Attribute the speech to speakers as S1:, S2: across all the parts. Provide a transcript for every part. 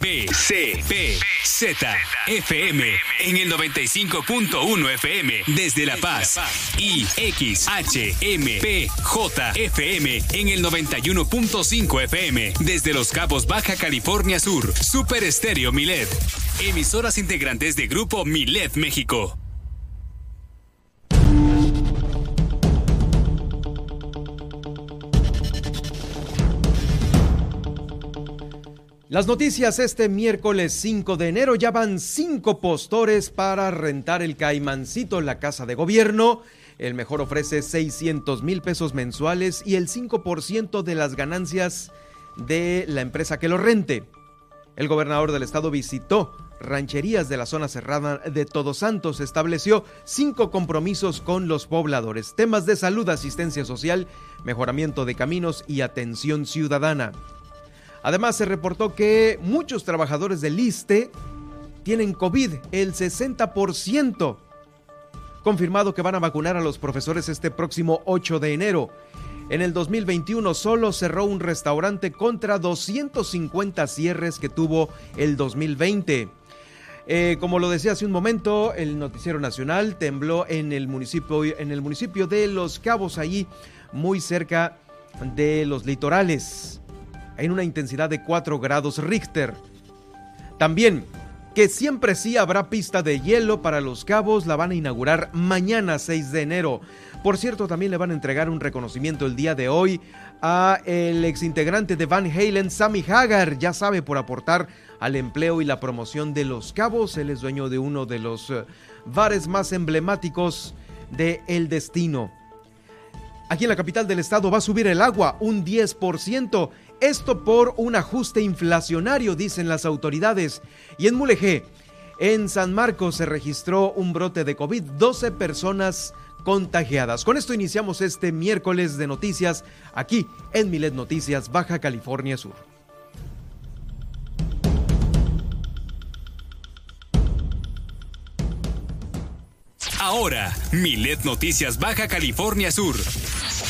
S1: B, C, P, Z, FM en el 95.1 FM desde La Paz y X, H, M, P, J, FM en el 91.5 FM desde Los Cabos, Baja California Sur. Super Estéreo Milet. Emisoras integrantes de Grupo Milet México.
S2: Las noticias este miércoles 5 de enero ya van cinco postores para rentar el Caimancito, la casa de gobierno. El mejor ofrece 600 mil pesos mensuales y el 5% de las ganancias de la empresa que lo rente. El gobernador del estado visitó rancherías de la zona cerrada de Todos Santos, estableció cinco compromisos con los pobladores, temas de salud, asistencia social, mejoramiento de caminos y atención ciudadana. Además, se reportó que muchos trabajadores del ISTE tienen COVID, el 60%. Confirmado que van a vacunar a los profesores este próximo 8 de enero. En el 2021 solo cerró un restaurante contra 250 cierres que tuvo el 2020. Eh, como lo decía hace un momento, el noticiero nacional tembló en el municipio, en el municipio de Los Cabos, allí muy cerca de los litorales en una intensidad de 4 grados Richter. También que siempre sí habrá pista de hielo para los cabos, la van a inaugurar mañana 6 de enero. Por cierto, también le van a entregar un reconocimiento el día de hoy a el exintegrante de Van Halen, Sammy Hagar, ya sabe, por aportar al empleo y la promoción de los cabos. Él es dueño de uno de los eh, bares más emblemáticos de El Destino. Aquí en la capital del estado va a subir el agua un 10%. Esto por un ajuste inflacionario, dicen las autoridades. Y en Mulegé, en San Marcos, se registró un brote de COVID, 12 personas contagiadas. Con esto iniciamos este miércoles de noticias aquí en Milet Noticias, Baja California Sur.
S1: Ahora, Milet Noticias Baja California Sur.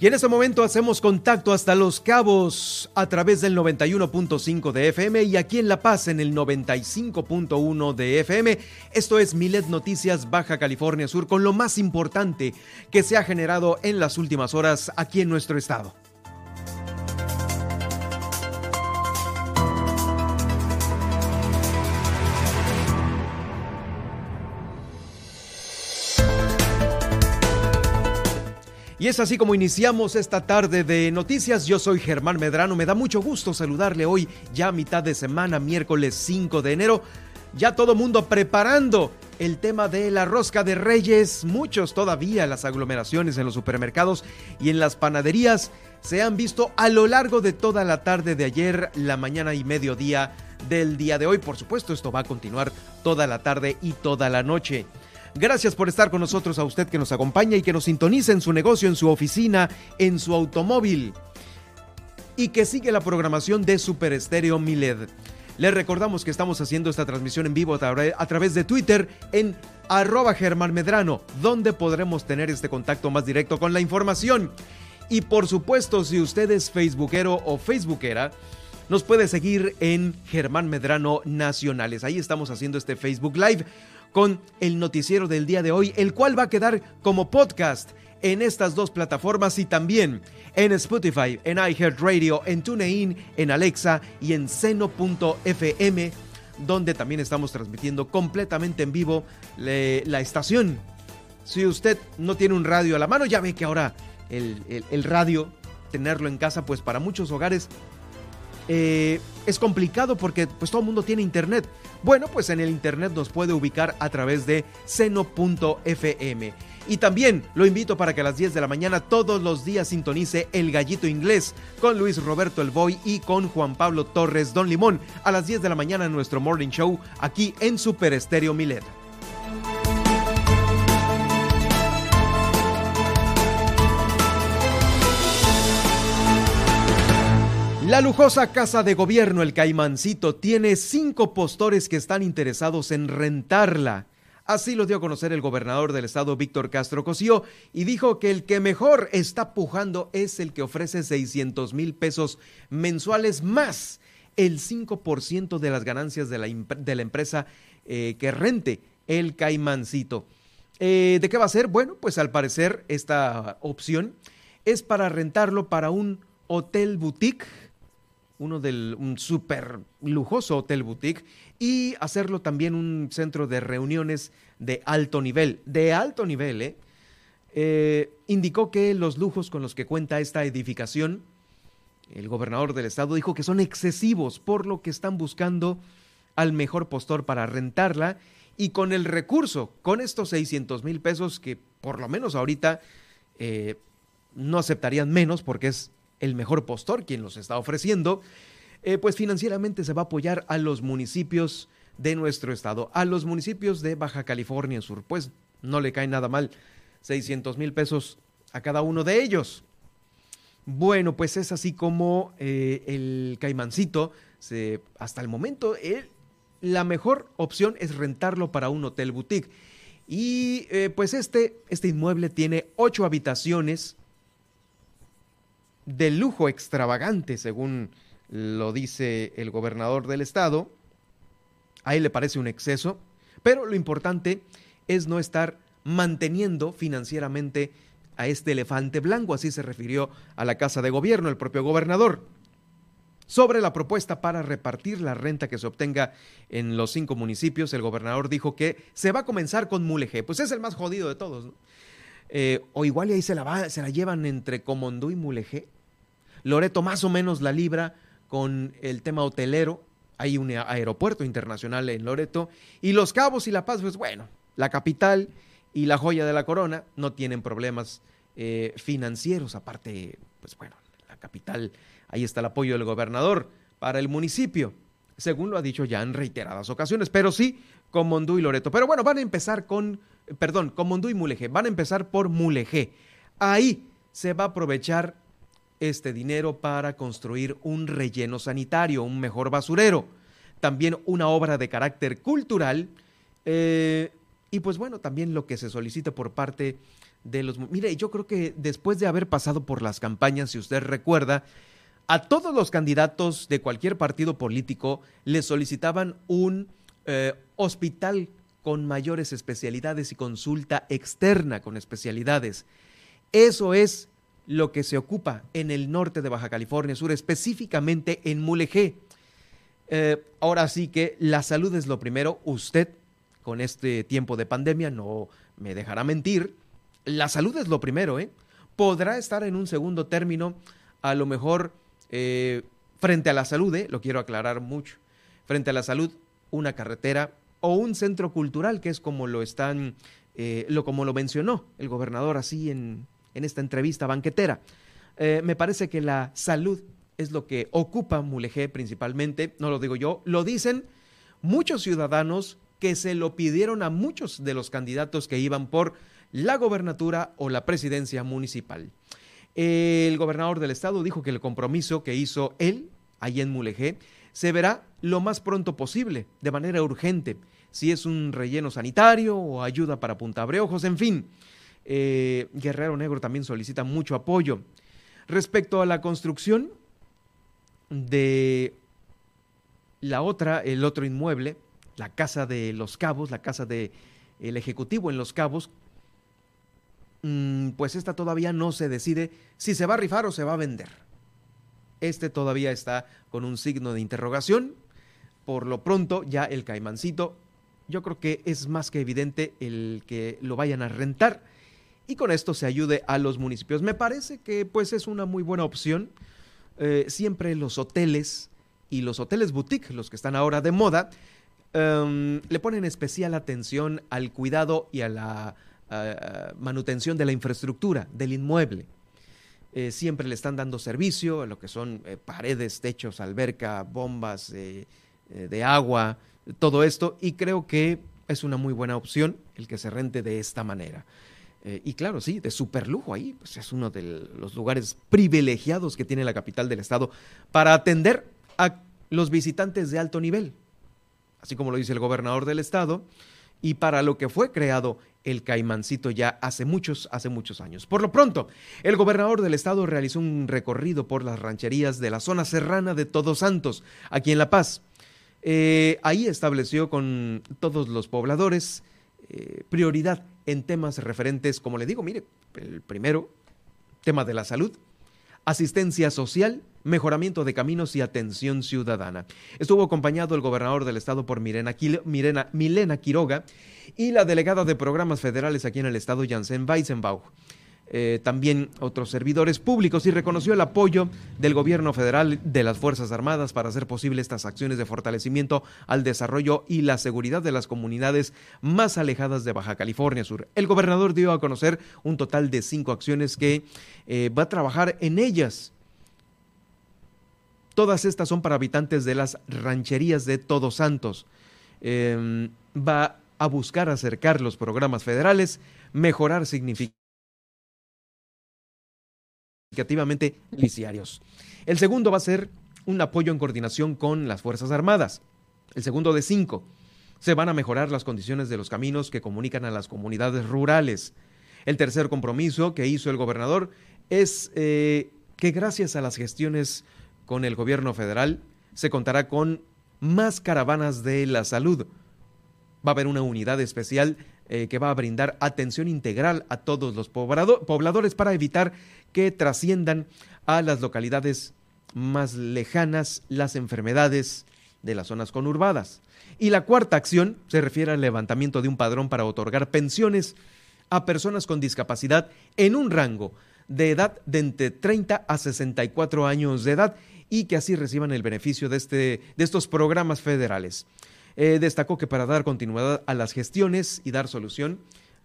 S2: Y en este momento hacemos contacto hasta Los Cabos a través del 91.5 de FM y aquí en La Paz en el 95.1 de FM. Esto es Milet Noticias Baja California Sur con lo más importante que se ha generado en las últimas horas aquí en nuestro estado. Y es así como iniciamos esta tarde de noticias. Yo soy Germán Medrano. Me da mucho gusto saludarle hoy, ya a mitad de semana, miércoles 5 de enero. Ya todo mundo preparando el tema de la rosca de reyes. Muchos todavía las aglomeraciones en los supermercados y en las panaderías se han visto a lo largo de toda la tarde de ayer, la mañana y mediodía del día de hoy. Por supuesto, esto va a continuar toda la tarde y toda la noche. Gracias por estar con nosotros a usted que nos acompaña y que nos sintoniza en su negocio, en su oficina, en su automóvil y que sigue la programación de Super Estéreo Miled. Les recordamos que estamos haciendo esta transmisión en vivo a través de Twitter en arroba Germán Medrano, donde podremos tener este contacto más directo con la información. Y por supuesto, si usted es facebookero o facebookera, nos puede seguir en Germán Medrano Nacionales. Ahí estamos haciendo este Facebook Live con el noticiero del día de hoy, el cual va a quedar como podcast en estas dos plataformas y también en Spotify, en iHeartRadio, en TuneIn, en Alexa y en seno.fm, donde también estamos transmitiendo completamente en vivo la estación. Si usted no tiene un radio a la mano, ya ve que ahora el, radio, tenerlo en casa, pues para muchos hogares eh, es complicado porque pues todo el mundo tiene internet. Bueno, pues en el internet nos puede ubicar a través de seno.fm. Y también lo invito para que a las 10 de la mañana todos los días sintonice El Gallito Inglés con Luis Roberto El Boy y con Juan Pablo Torres Don Limón a las 10 de la mañana en nuestro Morning Show aquí en Super Estéreo Milet. La lujosa casa de gobierno, el Caimancito, tiene cinco postores que están interesados en rentarla. Así lo dio a conocer el gobernador del estado, Víctor Castro Cosío, y dijo que el que mejor está pujando es el que ofrece 600 mil pesos mensuales más el 5% de las ganancias de la, empresa eh, que rente el Caimancito. Eh, ¿De qué va a ser? Bueno, pues al parecer esta opción es para rentarlo para un hotel boutique uno del un súper lujoso hotel boutique y hacerlo también un centro de reuniones de alto nivel, de alto nivel, ¿eh? Eh, indicó que los lujos con los que cuenta esta edificación, el gobernador del estado dijo que son excesivos, por lo que están buscando al mejor postor para rentarla y con el recurso, con estos 600 mil pesos que por lo menos ahorita eh, no aceptarían menos porque es el mejor postor, quien los está ofreciendo, eh, pues financieramente se va a apoyar a los municipios de nuestro estado, a los municipios de Baja California Sur. Pues no le cae nada mal 600 mil pesos a cada uno de ellos. Bueno, pues es así como eh, el caimancito, hasta el momento, la mejor opción es rentarlo para un hotel boutique. Y eh, pues este, este inmueble tiene ocho habitaciones, de lujo extravagante, según lo dice el gobernador del estado. A él le parece un exceso, pero lo importante es no estar manteniendo financieramente a este elefante blanco, así se refirió a la Casa de Gobierno el propio gobernador. Sobre la propuesta para repartir la renta que se obtenga en los cinco municipios, el gobernador dijo que se va a comenzar con Mulegé, pues es el más jodido de todos. Eh, o igual y ahí se la, se la llevan entre Comondú y Mulegé. Loreto más o menos la libra con el tema hotelero. Hay un aeropuerto internacional en Loreto. Y Los Cabos y La Paz, pues bueno, la capital y la joya de la corona no tienen problemas eh, financieros. Aparte, pues bueno, la capital, ahí está el apoyo del gobernador para el municipio, según lo ha dicho ya en reiteradas ocasiones. Pero sí, con Mondú y Loreto. Pero bueno, van a empezar con, perdón, con Mondú y Mulegé. Van a empezar por Mulegé. Ahí se va a aprovechar este dinero para construir un relleno sanitario, un mejor basurero, también una obra de carácter cultural eh, y pues bueno, también lo que se solicita por parte de los... Mire, yo creo que después de haber pasado por las campañas, si usted recuerda, a todos los candidatos de cualquier partido político les solicitaban un eh, hospital con mayores especialidades y consulta externa con especialidades. Eso es lo que se ocupa en el norte de Baja California Sur, específicamente en Mulegé. Eh, ahora sí que la salud es lo primero. Usted, con este tiempo de pandemia, no me dejará mentir. La salud es lo primero, ¿eh? Podrá estar en un segundo término, a lo mejor eh, frente a la salud, ¿eh? lo quiero aclarar mucho. Frente a la salud, una carretera o un centro cultural, que es como lo están, eh, lo como lo mencionó el gobernador así en, en esta entrevista banquetera. Me parece que la salud es lo que ocupa Mulegé principalmente, no lo digo yo, lo dicen muchos ciudadanos que se lo pidieron a muchos de los candidatos que iban por la gobernatura o la presidencia municipal. El gobernador del estado dijo que el compromiso que hizo él, allí en Mulegé, se verá lo más pronto posible, de manera urgente, si es un relleno sanitario o ayuda para Punta Breojos, en fin. Eh, Guerrero Negro también solicita mucho apoyo. Respecto a la construcción de la otra, el otro inmueble, la casa de los cabos, la casa del el ejecutivo en los cabos, pues esta todavía no se decide si se va a rifar o se va a vender. Este todavía está con un signo de interrogación. Por lo pronto, ya el caimancito, yo creo que es más que evidente el que lo vayan a rentar y con esto se ayude a los municipios. Me parece que pues es una muy buena opción. Eh, siempre los hoteles y los hoteles boutique, los que están ahora de moda, em, le ponen especial atención al cuidado y a la manutención de la infraestructura del inmueble. Eh, siempre le están dando servicio a lo que son eh, paredes, techos, alberca, bombas de agua, todo esto, y creo que es una muy buena opción el que se rente de esta manera. Eh, y claro, sí, de super lujo ahí, pues es uno de los lugares privilegiados que tiene la capital del estado para atender a los visitantes de alto nivel, así como lo dice el gobernador del estado, y para lo que fue creado el Caimancito ya hace muchos, hace muchos años. Por lo pronto, el gobernador del estado realizó un recorrido por las rancherías de la zona serrana de Todos Santos, aquí en La Paz. Eh, ahí estableció con todos los pobladores eh, prioridad en temas referentes, como le digo, mire, el primero, tema de la salud, asistencia social, mejoramiento de caminos y atención ciudadana. Estuvo acompañado el gobernador del estado por Milena Quiroga y la delegada de programas federales aquí en el estado, Janssen Weizenbach. Eh, también otros servidores públicos y reconoció el apoyo del gobierno federal de las Fuerzas Armadas para hacer posible estas acciones de fortalecimiento al desarrollo y la seguridad de las comunidades más alejadas de Baja California Sur. El gobernador dio a conocer un total de cinco acciones que eh, va a trabajar en ellas. Todas estas son para habitantes de las rancherías de Todos Santos. Em, va a buscar acercar los programas federales, mejorar significativamente liciarios. El segundo va a ser un apoyo en coordinación con las Fuerzas Armadas. El segundo de cinco, se van a mejorar las condiciones de los caminos que comunican a las comunidades rurales. El tercer compromiso que hizo el gobernador es eh, que gracias a las gestiones con el gobierno federal se contará con más caravanas de la salud. Va a haber una unidad especial eh, que va a brindar atención integral a todos los pobladores para evitar que trasciendan a las localidades más lejanas las enfermedades de las zonas conurbadas. Y la cuarta acción se refiere al levantamiento de un padrón para otorgar pensiones a personas con discapacidad en un rango de edad de entre 30 a 64 años de edad y que así reciban el beneficio de, este, de estos programas federales. Eh, destacó que para dar continuidad a las gestiones y dar solución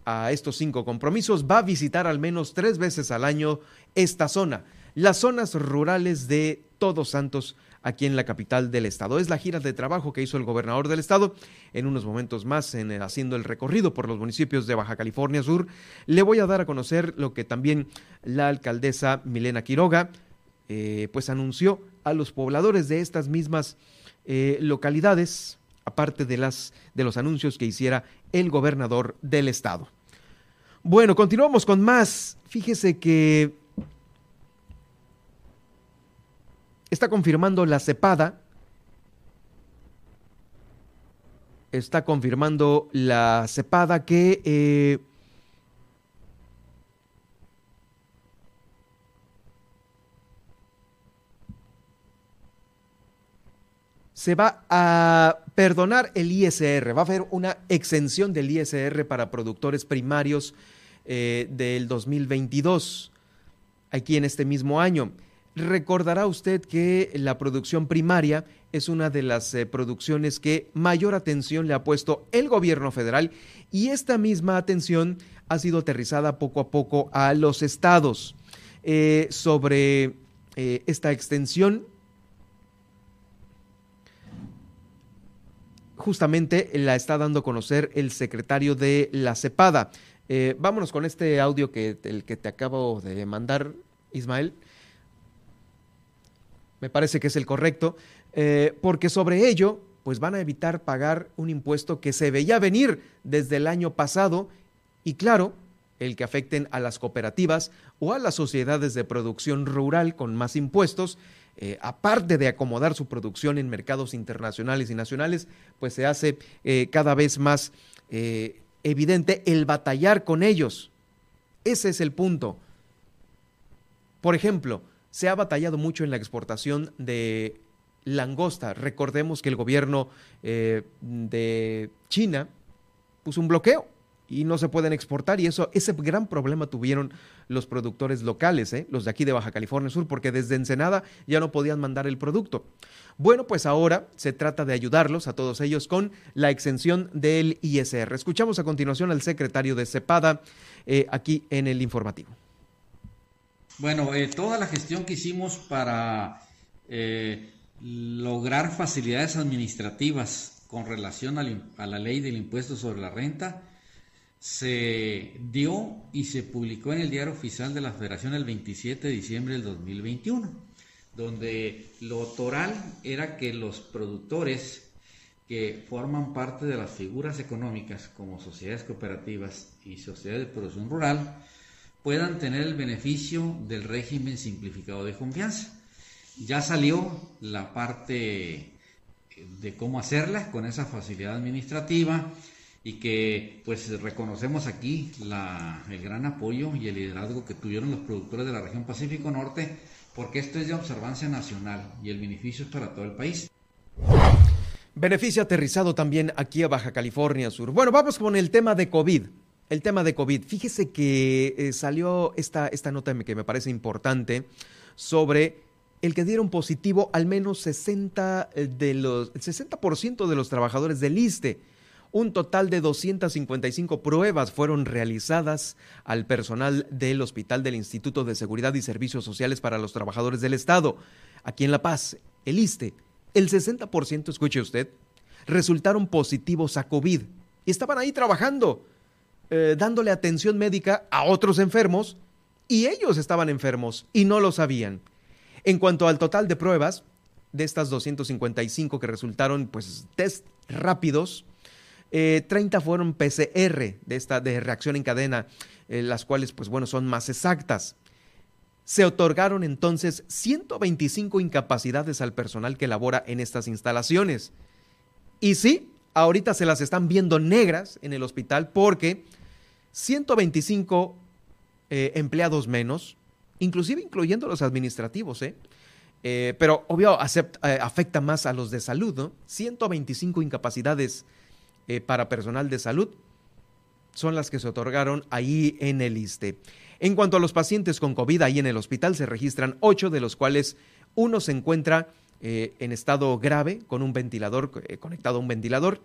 S2: a estos cinco compromisos, va a visitar al menos tres veces al año esta zona, las zonas rurales de Todos Santos, aquí en la capital del estado. Es la gira de trabajo que hizo el gobernador del estado. En unos momentos más, en haciendo el recorrido por los municipios de Baja California Sur, le voy a dar a conocer lo que también la alcaldesa Milena Quiroga, eh, pues anunció a los pobladores de estas mismas eh, localidades aparte de, las, de los anuncios que hiciera el gobernador del estado. Bueno, continuamos con más. Fíjese que está confirmando la cepada. Está confirmando la cepada que eh, se va a perdonar el ISR, va a haber una exención del ISR para productores primarios eh, del 2022, aquí en este mismo año. Recordará usted que la producción primaria es una de las eh, producciones que mayor atención le ha puesto el gobierno federal y esta misma atención ha sido aterrizada poco a poco a los estados. Eh, sobre esta extensión justamente la está dando a conocer el secretario de la CEPADA. Eh, vámonos con este audio que el que te acabo de mandar, Ismael. Me parece que es el correcto, eh, porque sobre ello, pues van a evitar pagar un impuesto que se veía venir desde el año pasado y claro, el que afecten a las cooperativas o a las sociedades de producción rural con más impuestos eh, aparte de acomodar su producción en mercados internacionales y nacionales, pues se hace eh, cada vez más evidente el batallar con ellos. Ese es el punto. Por ejemplo, se ha batallado mucho en la exportación de langosta. Recordemos que el gobierno de China puso un bloqueo y no se pueden exportar y eso ese gran problema tuvieron los productores locales, ¿eh? los de aquí de Baja California Sur, porque desde Ensenada ya no podían mandar el producto. Bueno, pues ahora se trata de ayudarlos a todos ellos con la exención del ISR. Escuchamos a continuación al secretario de CEPADA eh, aquí en el informativo.
S3: Bueno, eh, toda la gestión que hicimos para lograr facilidades administrativas con relación a la ley del impuesto sobre la renta, se dio y se publicó en el diario oficial de la Federación el 27 de diciembre del 2021, donde lo toral era que los productores que forman parte de las figuras económicas como sociedades cooperativas y sociedades de producción rural puedan tener el beneficio del régimen simplificado de confianza. Ya salió la parte de cómo hacerla con esa facilidad administrativa y que pues reconocemos aquí el gran apoyo y el liderazgo que tuvieron los productores de la región Pacífico Norte, porque esto es de observancia nacional y el beneficio es para todo el país.
S2: Beneficio aterrizado también aquí a Baja California Sur. Bueno, vamos con el tema de COVID. El tema de COVID. Fíjese que eh, salió esta, esta nota que me parece importante sobre el que dieron positivo al menos 60 de los, el 60% de los trabajadores del ISTE. Un total de 255 pruebas fueron realizadas al personal del Hospital del Instituto de Seguridad y Servicios Sociales para los Trabajadores del Estado, aquí en La Paz, el ISTE. El 60%, escuche usted, resultaron positivos a COVID y estaban ahí trabajando, eh, dándole atención médica a otros enfermos y ellos estaban enfermos y no lo sabían. En cuanto al total de pruebas, de estas 255 que resultaron pues test rápidos, 30 eh, fueron PCR de esta de reacción en cadena, eh, las cuales pues bueno son más exactas. Se otorgaron entonces 125 incapacidades al personal que labora en estas instalaciones. Y sí, ahorita se las están viendo negras en el hospital porque 125 eh, empleados menos, inclusive incluyendo los administrativos, ¿eh? pero obvio afecta más a los de salud, ¿no? 125 incapacidades eh, para personal de salud son las que se otorgaron ahí en el ISTE. En cuanto a los pacientes con COVID ahí en el hospital, se registran ocho, de los cuales uno se encuentra eh, en estado grave con un ventilador, eh, conectado a un ventilador.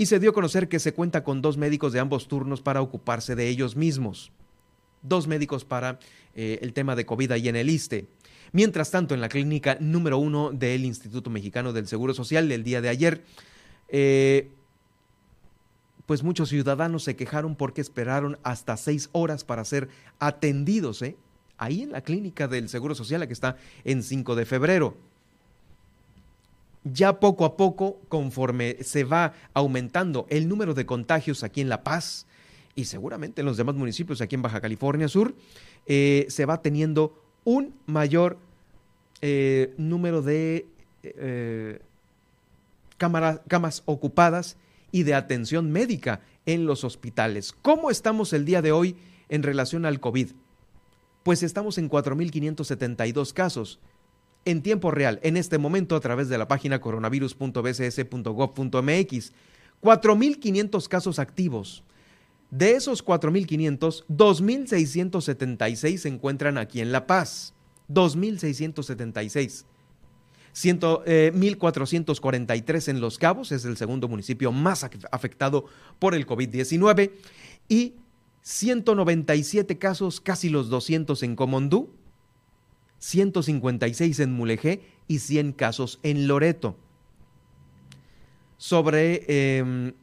S2: Y se dio a conocer que se cuenta con dos médicos de ambos turnos para ocuparse de ellos mismos. Dos médicos para el tema de COVID ahí en el ISTE. Mientras tanto, en la clínica número uno del Instituto Mexicano del Seguro Social, el día de ayer, pues muchos ciudadanos se quejaron porque esperaron hasta seis horas para ser atendidos, ¿eh? ahí en la clínica del Seguro Social, que está en 5 de febrero. Ya poco a poco, conforme se va aumentando el número de contagios aquí en La Paz y seguramente en los demás municipios aquí en Baja California Sur, eh, se va teniendo un mayor eh, número de eh, camas ocupadas y de atención médica en los hospitales. ¿Cómo estamos el día de hoy en relación al COVID? Pues estamos en 4.572 casos en tiempo real, en este momento a través de la página coronavirus.bcs.gov.mx. 4.500 casos activos. De esos 4.500, 2.676 se encuentran aquí en La Paz. 2.676. 1.443 eh, en Los Cabos, es el segundo municipio más afectado por el COVID-19, y 197 casos, casi los 200 en Comondú, 156 en Mulegé y 100 casos en Loreto. Sobre em,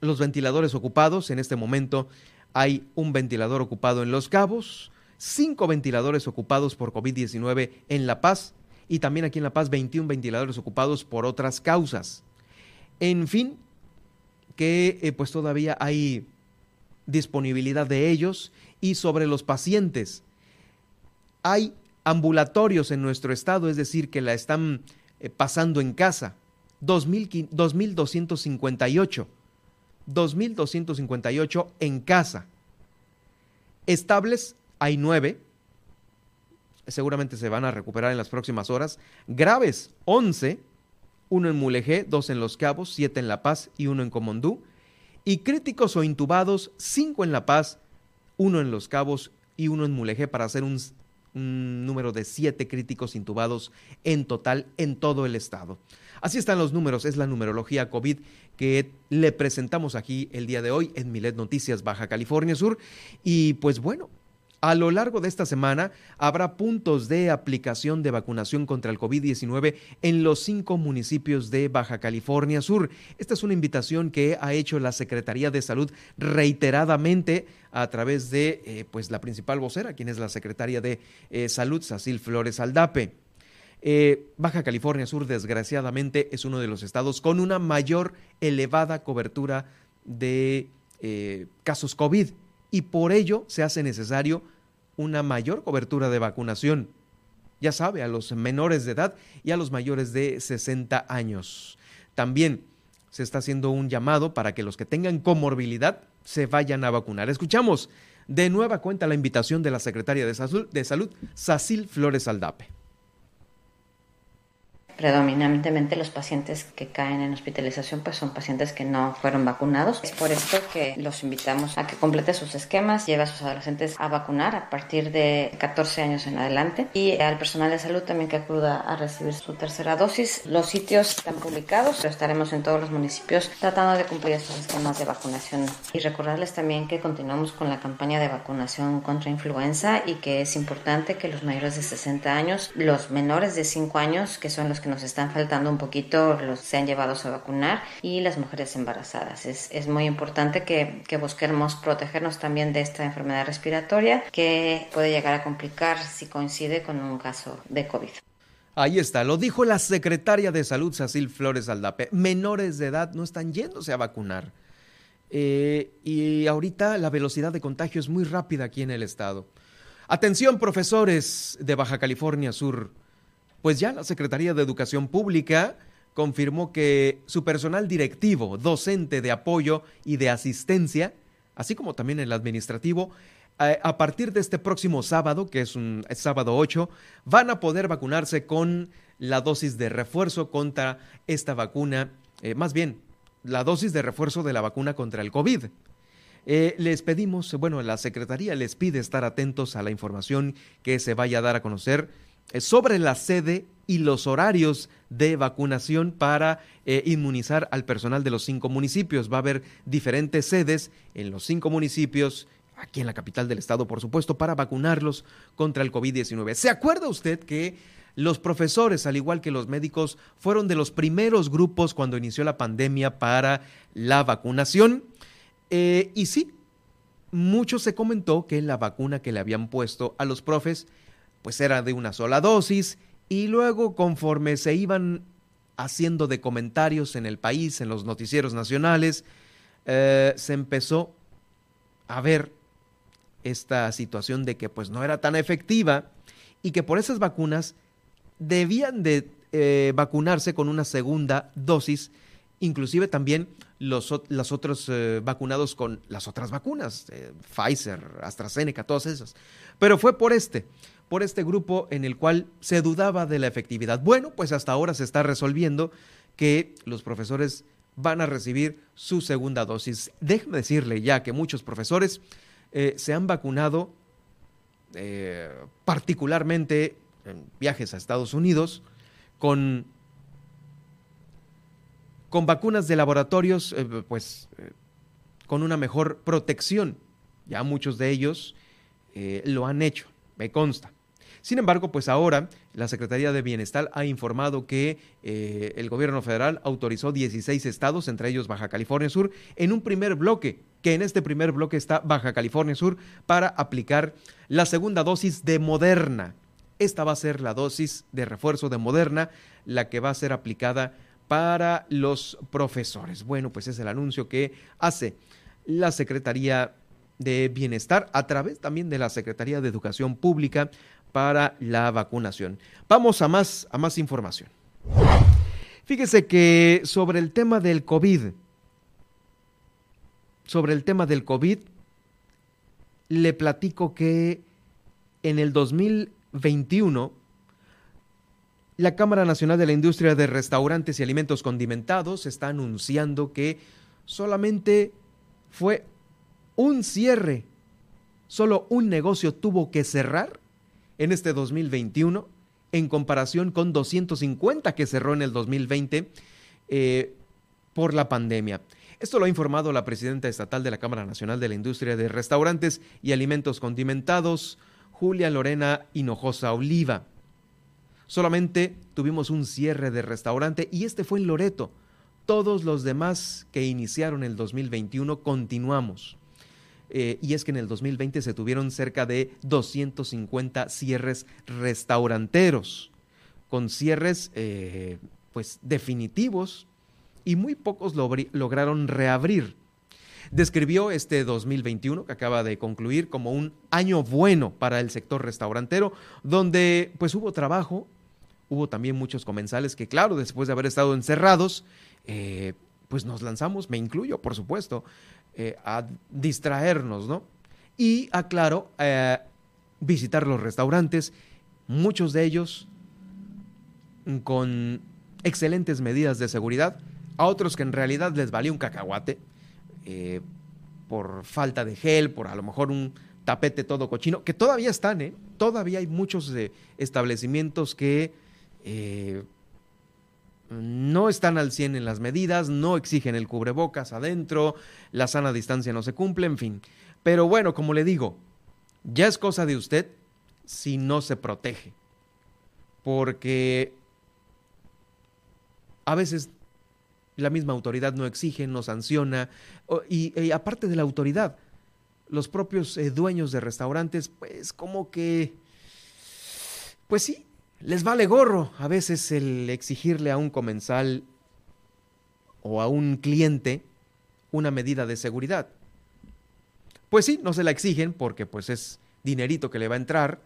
S2: los ventiladores ocupados, en este momento hay un ventilador ocupado en Los Cabos, cinco ventiladores ocupados por COVID-19 en La Paz, y también aquí en La Paz 21 ventiladores ocupados por otras causas. En fin, que eh, pues todavía hay disponibilidad de ellos y sobre los pacientes. Hay ambulatorios en nuestro estado, es decir, que la están eh, pasando en casa. 2.258. 2.258 en casa. Estables hay nueve seguramente se van a recuperar en las próximas horas. Graves, 11, uno en Mulegé, dos en Los Cabos, siete en La Paz y uno en Comondú. Y críticos o intubados, cinco en La Paz, uno en Los Cabos y uno en Mulegé para hacer un, un número de siete críticos intubados en total en todo el estado. Así están los números, es la numerología COVID que le presentamos aquí el día de hoy en Milet Noticias Baja California Sur. Y pues bueno, A lo largo de esta semana habrá puntos de aplicación de vacunación contra el COVID-19 en los cinco municipios de Baja California Sur. Esta es una invitación que ha hecho la Secretaría de Salud reiteradamente a través de eh, pues la principal vocera, quien es la secretaria de eh, Salud, Sacil Flores Aldape. Eh, Baja California Sur, desgraciadamente, es uno de los estados con una mayor elevada cobertura de casos COVID y por ello se hace necesario una mayor cobertura de vacunación, ya sabe, a los menores de edad y a los mayores de 60 años. También se está haciendo un llamado para que los que tengan comorbilidad se vayan a vacunar. Escuchamos de nueva cuenta la invitación de la secretaria de Salud, de Salud Flores Aldape
S4: predominantemente los pacientes que caen en hospitalización pues son pacientes que no fueron vacunados. Es por esto que los invitamos a que complete sus esquemas, lleve a sus adolescentes a vacunar a partir de 14 años en adelante y al personal de salud también que acuda a recibir su tercera dosis. Los sitios están publicados, pero estaremos en todos los municipios tratando de cumplir estos esquemas de vacunación. Y recordarles también que continuamos con la campaña de vacunación contra influenza y que es importante que los mayores de 60 años, los menores de 5 años, que son los que nos están faltando un poquito, los se han llevado a vacunar y las mujeres embarazadas. Es, es muy importante que, que busquemos protegernos también de esta enfermedad respiratoria que puede llegar a complicar si coincide con un caso de COVID.
S2: Ahí está, lo dijo la secretaria de Salud, Cecil Flores Aldape. Menores de edad no están yéndose a vacunar. Eh, y ahorita la velocidad de contagio es muy rápida aquí en el estado. Atención, profesores de Baja California Sur pues ya la Secretaría de Educación Pública confirmó que su personal directivo, docente de apoyo y de asistencia, así como también el administrativo, eh, a partir de este próximo sábado, que es un sábado 8, van a poder vacunarse con la dosis de refuerzo contra esta vacuna, eh, más bien, la dosis de refuerzo de la vacuna contra el COVID. Eh, les pedimos, bueno, la Secretaría les pide estar atentos a la información que se vaya a dar a conocer sobre la sede y los horarios de vacunación para eh, inmunizar al personal de los cinco municipios. Va a haber diferentes sedes en los cinco municipios, aquí en la capital del estado, por supuesto, para vacunarlos contra el COVID-19. ¿Se acuerda usted que los profesores, al igual que los médicos, fueron de los primeros grupos cuando inició la pandemia para la vacunación? Eh, y sí, mucho se comentó que la vacuna que le habían puesto a los profes pues era de una sola dosis y luego conforme se iban haciendo de comentarios en el país, en los noticieros nacionales, eh, se empezó a ver esta situación de que pues no era tan efectiva y que por esas vacunas debían de eh, vacunarse con una segunda dosis, inclusive también los, otros eh, vacunados con las otras vacunas, Pfizer, AstraZeneca, todas esas. Pero fue por este por este grupo en el cual se dudaba de la efectividad. Bueno, pues hasta ahora se está resolviendo que los profesores van a recibir su segunda dosis. Déjeme decirle ya que muchos profesores eh, se han vacunado eh, particularmente en viajes a Estados Unidos con, con vacunas de laboratorios, eh, pues con una mejor protección. Ya muchos de ellos lo han hecho me consta. Sin embargo, pues ahora la Secretaría de Bienestar ha informado que eh, el gobierno federal autorizó 16 estados, entre ellos Baja California Sur, en un primer bloque, que en este primer bloque está Baja California Sur, para aplicar la segunda dosis de Moderna. Esta va a ser la dosis de refuerzo de Moderna, la que va a ser aplicada para los profesores. Bueno, pues es el anuncio que hace la Secretaría de Bienestar a través también de la Secretaría de Educación Pública para la vacunación. Vamos a más, a más información. Fíjese que sobre el tema del COVID, sobre el tema del COVID, le platico que en el 2021 la Cámara Nacional de la Industria de Restaurantes y Alimentos Condimentados está anunciando que solamente fue un cierre, solo un negocio tuvo que cerrar en este 2021 en comparación con 250 que cerró en el 2020 eh, por la pandemia. Esto lo ha informado la presidenta estatal de la Cámara Nacional de la Industria de Restaurantes y Alimentos Condimentados, Julia Lorena Hinojosa Oliva. Solamente tuvimos un cierre de restaurante y este fue en Loreto. Todos los demás que iniciaron el 2021 continuamos. Eh, y es que en el 2020 se tuvieron cerca de 250 cierres restauranteros, con cierres eh, pues definitivos y muy pocos lograron reabrir. Describió este 2021 que acaba de concluir como un año bueno para el sector restaurantero, donde pues hubo trabajo, hubo también muchos comensales que claro, después de haber estado encerrados, eh, pues nos lanzamos, me incluyo por supuesto, eh, a distraernos, ¿no? Y aclaro, eh, visitar los restaurantes, muchos de ellos con excelentes medidas de seguridad, a otros que en realidad les valía un cacahuate eh, por falta de gel, por a lo mejor un tapete todo cochino, que todavía están, ¿eh? Todavía hay muchos establecimientos que no están al 100 en las medidas, no exigen el cubrebocas adentro, la sana distancia no se cumple, en fin. Pero bueno, como le digo, ya es cosa de usted si no se protege. Porque a veces la misma autoridad no exige, no sanciona, y, aparte de la autoridad, los propios eh, dueños de restaurantes, pues como que, pues sí, les vale gorro a veces el exigirle a un comensal o a un cliente una medida de seguridad. Pues sí, no se la exigen porque pues es dinerito que le va a entrar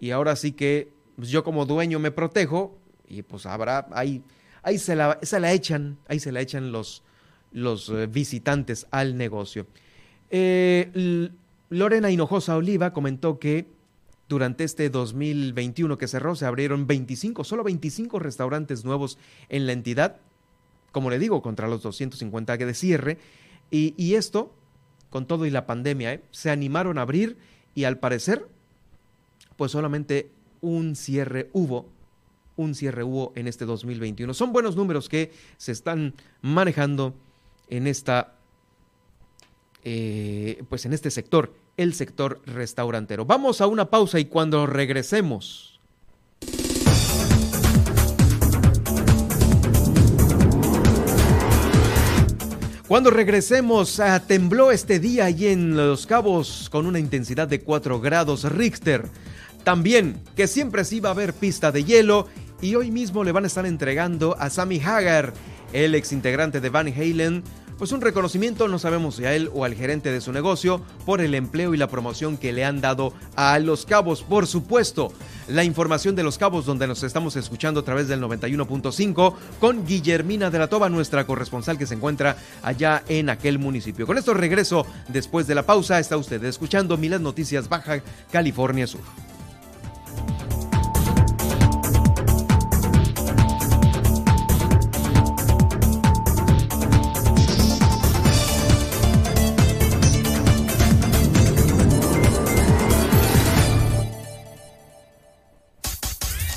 S2: y ahora sí que pues, yo como dueño me protejo y pues habrá ahí ahí se la, se la echan, ahí se la echan los, los eh, visitantes al negocio. Eh, Lorena Hinojosa Oliva comentó que durante este 2021 que cerró se abrieron 25, solo 25 restaurantes nuevos en la entidad, como le digo, contra los 250 de cierre. Y, esto, con todo y la pandemia, ¿eh? se animaron a abrir y al parecer, pues solamente un cierre hubo, un cierre hubo en este 2021. Son buenos números que se están manejando en esta, eh, pues en este sector el sector restaurantero. Vamos a una pausa y cuando regresemos... Cuando regresemos, ah, tembló este día allí en Los Cabos con una intensidad de 4 grados Richter. También que siempre sí va a haber pista de hielo y hoy mismo le van a estar entregando a Sammy Hagar, el ex integrante de Van Halen, pues un reconocimiento, no sabemos si a él o al gerente de su negocio, por el empleo y la promoción que le han dado a Los Cabos. Por supuesto, la información de Los Cabos, donde nos estamos escuchando a través del 91.5, con Guillermina de la Toba, nuestra corresponsal que se encuentra allá en aquel municipio. Con esto regreso después de la pausa. Está usted escuchando Milas Noticias Baja California Sur.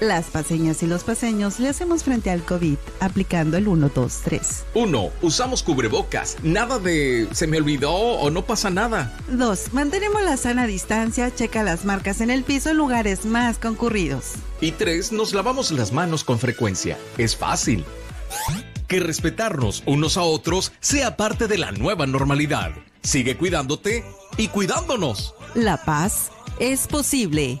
S5: Las paseñas y los paseños le hacemos frente al COVID aplicando el 1, 2, 3.
S6: 1. Usamos cubrebocas. Nada de se me olvidó o no pasa nada.
S5: 2. Mantenemos la sana distancia, checa las marcas en el piso en lugares más concurridos.
S6: Y 3. Nos lavamos las manos con frecuencia. Es fácil. Que respetarnos unos a otros sea parte de la nueva normalidad. Sigue cuidándote y cuidándonos.
S5: La paz es posible.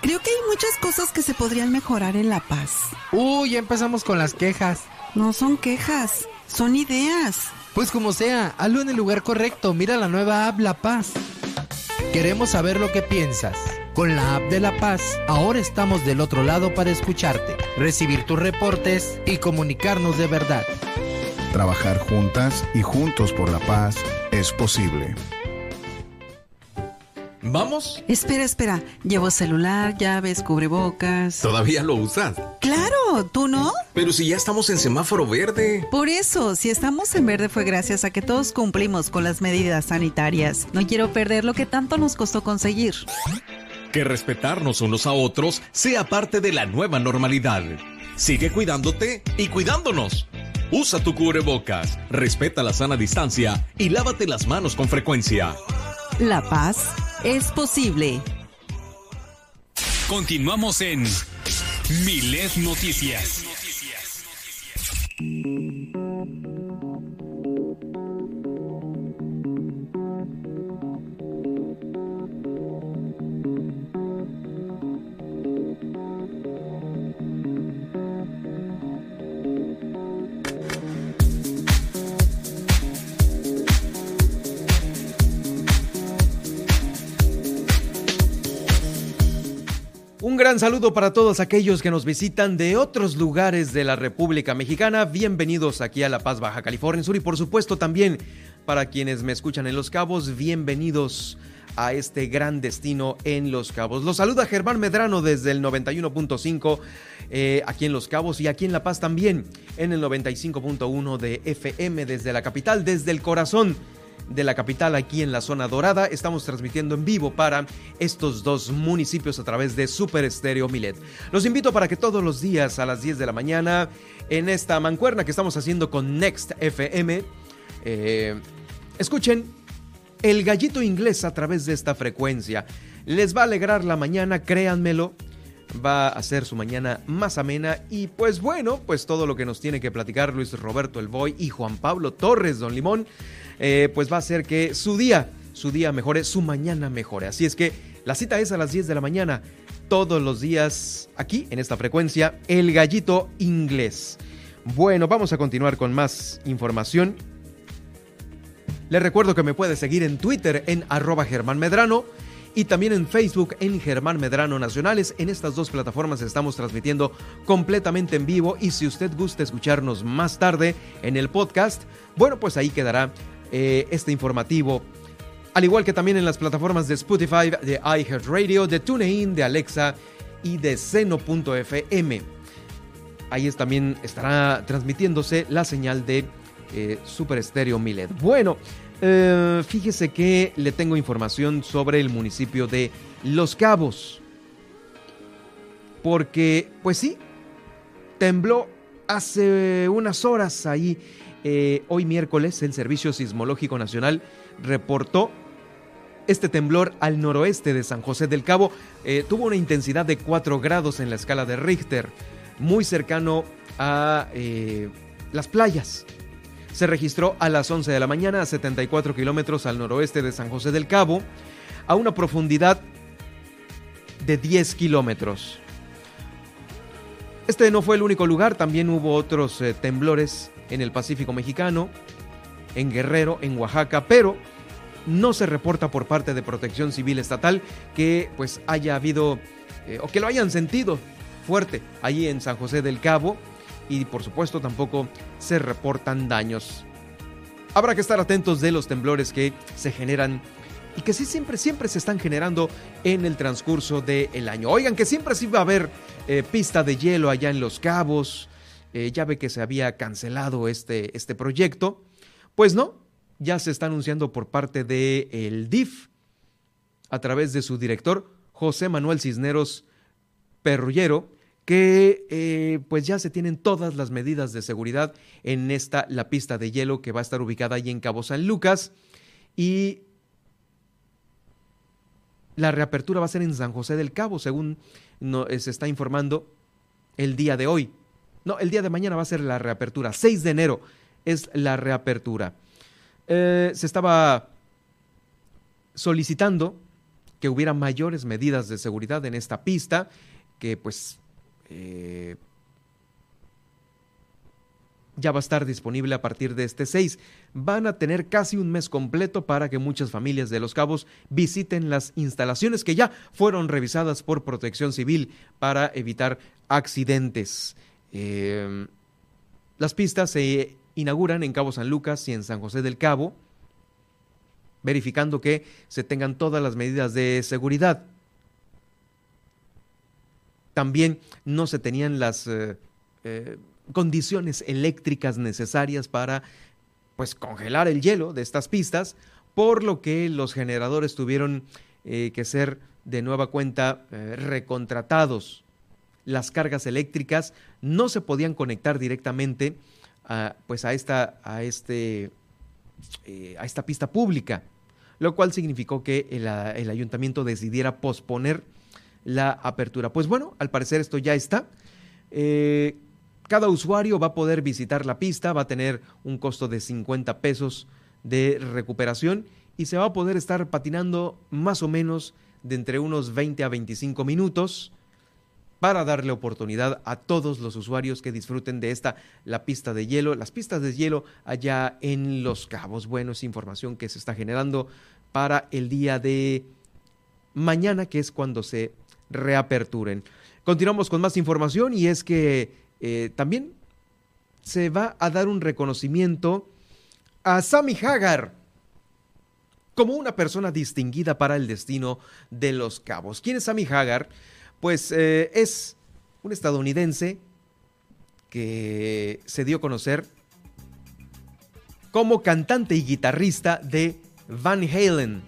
S5: Creo que hay muchas cosas que se podrían mejorar en La Paz.
S7: Uy, ya empezamos con las quejas.
S5: No son quejas, son ideas.
S7: Pues como sea, hazlo en el lugar correcto. Mira la nueva app La Paz. Queremos saber lo que piensas. Con la app de La Paz, ahora estamos del otro lado para escucharte, recibir tus reportes y comunicarnos de verdad.
S8: Trabajar juntas y juntos por la paz es posible.
S6: ¿Vamos?
S5: Espera, espera. Llevo celular, llaves, cubrebocas.
S6: ¿Todavía lo usas?
S5: Claro, ¿tú no?
S6: Pero si ya estamos en semáforo verde.
S5: Por eso, si estamos en verde fue gracias a que todos cumplimos con las medidas sanitarias. No quiero perder lo que tanto nos costó conseguir.
S6: Que respetarnos unos a otros sea parte de la nueva normalidad. Sigue cuidándote y cuidándonos. Usa tu cubrebocas, respeta la sana distancia y lávate las manos con frecuencia.
S5: La paz es posible.
S1: Continuamos en Milet Noticias.
S2: Gran saludo para todos aquellos que nos visitan de otros lugares de la República Mexicana. Bienvenidos aquí a La Paz, Baja California Sur y por supuesto también para quienes me escuchan en Los Cabos, bienvenidos a este gran destino en Los Cabos. Los saluda Germán Medrano desde el 91.5 eh, aquí en Los Cabos y aquí en La Paz también en el 95.1 de FM desde la capital, desde el corazón de la capital aquí en la zona dorada. Estamos transmitiendo en vivo para estos dos municipios a través de Super Estéreo Milet. Los invito para que todos los días a las 10 de la mañana en esta mancuerna que estamos haciendo con Next FM, eh, escuchen el gallito inglés a través de esta frecuencia. Les va a alegrar la mañana, créanmelo. Va a hacer su mañana más amena y pues bueno, pues todo lo que nos tiene que platicar Luis Roberto El Boy y Juan Pablo Torres, Don Limón, eh, pues va a hacer que su día, su día mejore, su mañana mejore. Así es que la cita es a las 10 de la mañana, todos los días aquí en esta frecuencia, el gallito inglés. Bueno, vamos a continuar con más información. Les recuerdo que me puede seguir en Twitter en arroba Germán Medrano y también en Facebook en Germán Medrano Nacionales. En estas dos plataformas estamos transmitiendo completamente en vivo y si usted gusta escucharnos más tarde en el podcast, bueno, pues ahí quedará eh, este informativo. Al igual que también en las plataformas de Spotify, de iHeartRadio, de TuneIn, de Alexa y de Seno.fm. Ahí es, también estará transmitiéndose la señal de eh, Super Estéreo Milet. Bueno, eh, fíjese que le tengo información sobre el municipio de Los Cabos. Porque, pues sí, tembló hace unas horas ahí. Eh, hoy miércoles el Servicio Sismológico Nacional reportó este temblor al noroeste de San José del Cabo. Eh, tuvo una intensidad de 4 grados en la escala de Richter, muy cercano a las playas. Se registró a las 11 de la mañana a 74 kilómetros al noroeste de San José del Cabo, a una profundidad de 10 kilómetros. Este no fue el único lugar, también hubo otros eh, temblores en el Pacífico mexicano, en Guerrero, en Oaxaca, pero no se reporta por parte de Protección Civil Estatal que pues haya habido eh, o que lo hayan sentido fuerte allí en San José del Cabo y por supuesto tampoco se reportan daños. Habrá que estar atentos de los temblores que se generan y que sí siempre, siempre se están generando en el transcurso del año. Oigan, que siempre sí va a haber eh, pista de hielo allá en Los Cabos. Eh, ya ve que se había cancelado este, este proyecto. Pues no, ya se está anunciando por parte del el DIF a través de su director, José Manuel Cisneros Perrullero, que eh, pues ya se tienen todas las medidas de seguridad en esta, la pista de hielo que va a estar ubicada allí en Cabo San Lucas. Y la reapertura va a ser en San José del Cabo, según eh, se está informando el día de hoy. No, el día de mañana va a ser la reapertura. 6 de enero es la reapertura. Eh, se estaba solicitando que hubiera mayores medidas de seguridad en esta pista, que pues eh, ya va a estar disponible a partir de este 6. Van a tener casi un mes completo para que muchas familias de Los Cabos visiten las instalaciones que ya fueron revisadas por Protección Civil para evitar accidentes. Eh, las pistas se inauguran en Cabo San Lucas y en San José del Cabo, verificando que se tengan todas las medidas de seguridad también no se tenían las eh, eh, condiciones eléctricas necesarias para pues congelar el hielo de estas pistas, por lo que los generadores tuvieron eh, que ser de nueva cuenta recontratados. Las cargas eléctricas no se podían conectar directamente a, pues a esta, a este, a esta pista pública, lo cual significó que el, el ayuntamiento decidiera posponer la apertura. Pues bueno, al parecer esto ya está. Eh, cada usuario va a poder visitar la pista, va a tener un costo de 50 pesos de recuperación y se va a poder estar patinando más o menos de entre unos 20 a 25 minutos para darle oportunidad a todos los usuarios que disfruten de esta, la pista de hielo, las pistas de hielo allá en Los Cabos. Bueno, es información que se está generando para el día de mañana, que es cuando se reaperturen. Continuamos con más información y es que eh, también se va a dar un reconocimiento a Sammy Hagar como una persona distinguida para el destino de los cabos. ¿Quién es Sammy Hagar? Pues eh, es un estadounidense que se dio a conocer como cantante y guitarrista de Van Halen.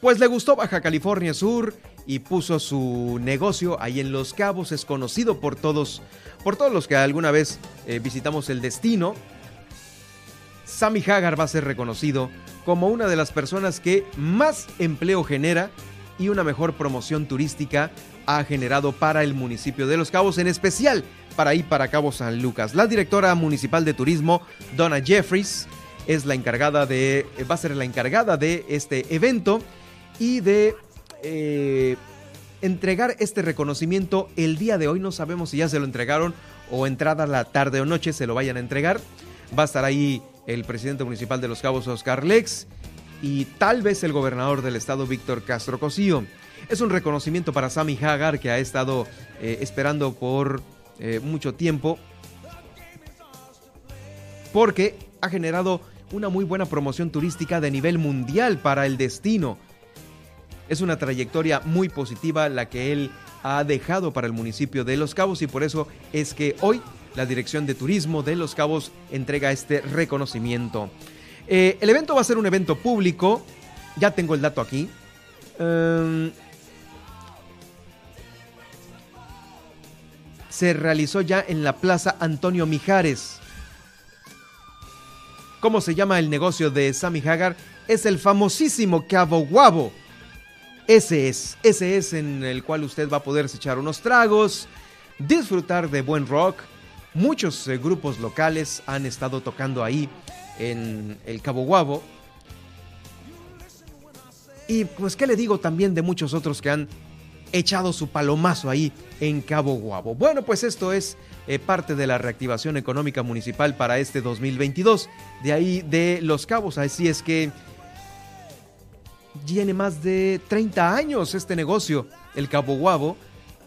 S2: Pues le gustó Baja California Sur y puso su negocio ahí en Los Cabos. Es conocido por todos, por todos los que alguna vez eh, visitamos el destino. Sammy Hagar va a ser reconocido como una de las personas que más empleo genera y una mejor promoción turística ha generado para el municipio de Los Cabos, en especial para ir para Cabo San Lucas. La directora municipal de turismo, Donna Jeffries, es la encargada de, va a ser la encargada de este evento y de eh, entregar este reconocimiento el día de hoy. No sabemos si ya se lo entregaron o entrada la tarde o noche se lo vayan a entregar. Va a estar ahí el presidente municipal de Los Cabos, Oscar Lex, y tal vez el gobernador del estado, Víctor Castro Cosío. Es un reconocimiento para Sammy Hagar, que ha estado eh, esperando por eh, mucho tiempo, porque ha generado una muy buena promoción turística de nivel mundial para el destino. Es una trayectoria muy positiva la que él ha dejado para el municipio de Los Cabos y por eso es que hoy la Dirección de Turismo de Los Cabos entrega este reconocimiento. Eh, el evento va a ser un evento público, ya tengo el dato aquí. Em, se realizó ya en la Plaza Antonio Mijares. ¿Cómo se llama el negocio de Sammy Hagar? Es el famosísimo Cabo Guabo ese es, ese es en el cual usted va a poder echar unos tragos, disfrutar de buen rock. Muchos eh, grupos locales han estado tocando ahí en el Cabo Guabo. Y pues, ¿qué le digo también de muchos otros que han echado su palomazo ahí en Cabo Guabo? Bueno, pues esto es eh, parte de la reactivación económica municipal para este 2022. De ahí de Los Cabos. Así es que tiene más de 30 años este negocio, el Cabo Guabo.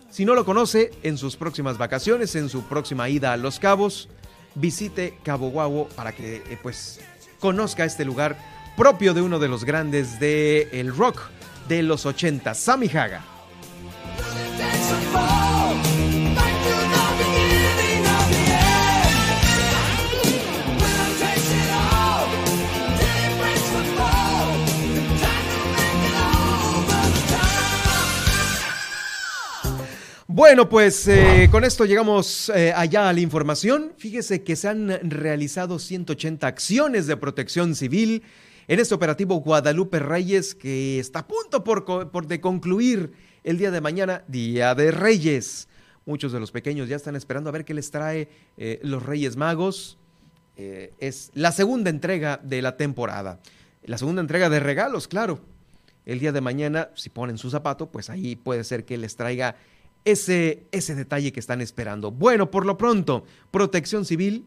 S2: Si no lo conoce, en sus próximas vacaciones, en su próxima ida a Los Cabos, visite Cabo Guabo para que eh, pues conozca este lugar propio de uno de los grandes del el rock de los 80, Sammy Haga. Bueno, pues eh, con esto llegamos eh, allá a la información. Fíjese que se han realizado 180 acciones de protección civil en este operativo Guadalupe Reyes que está a punto por, de concluir el día de mañana, Día de Reyes. Muchos de los pequeños ya están esperando a ver qué les trae eh, los Reyes Magos. es la segunda entrega de la temporada. La segunda entrega de regalos, claro. El día de mañana, si ponen su zapato, pues ahí puede ser que les traiga ese, ese detalle que están esperando. Bueno, por lo pronto, Protección Civil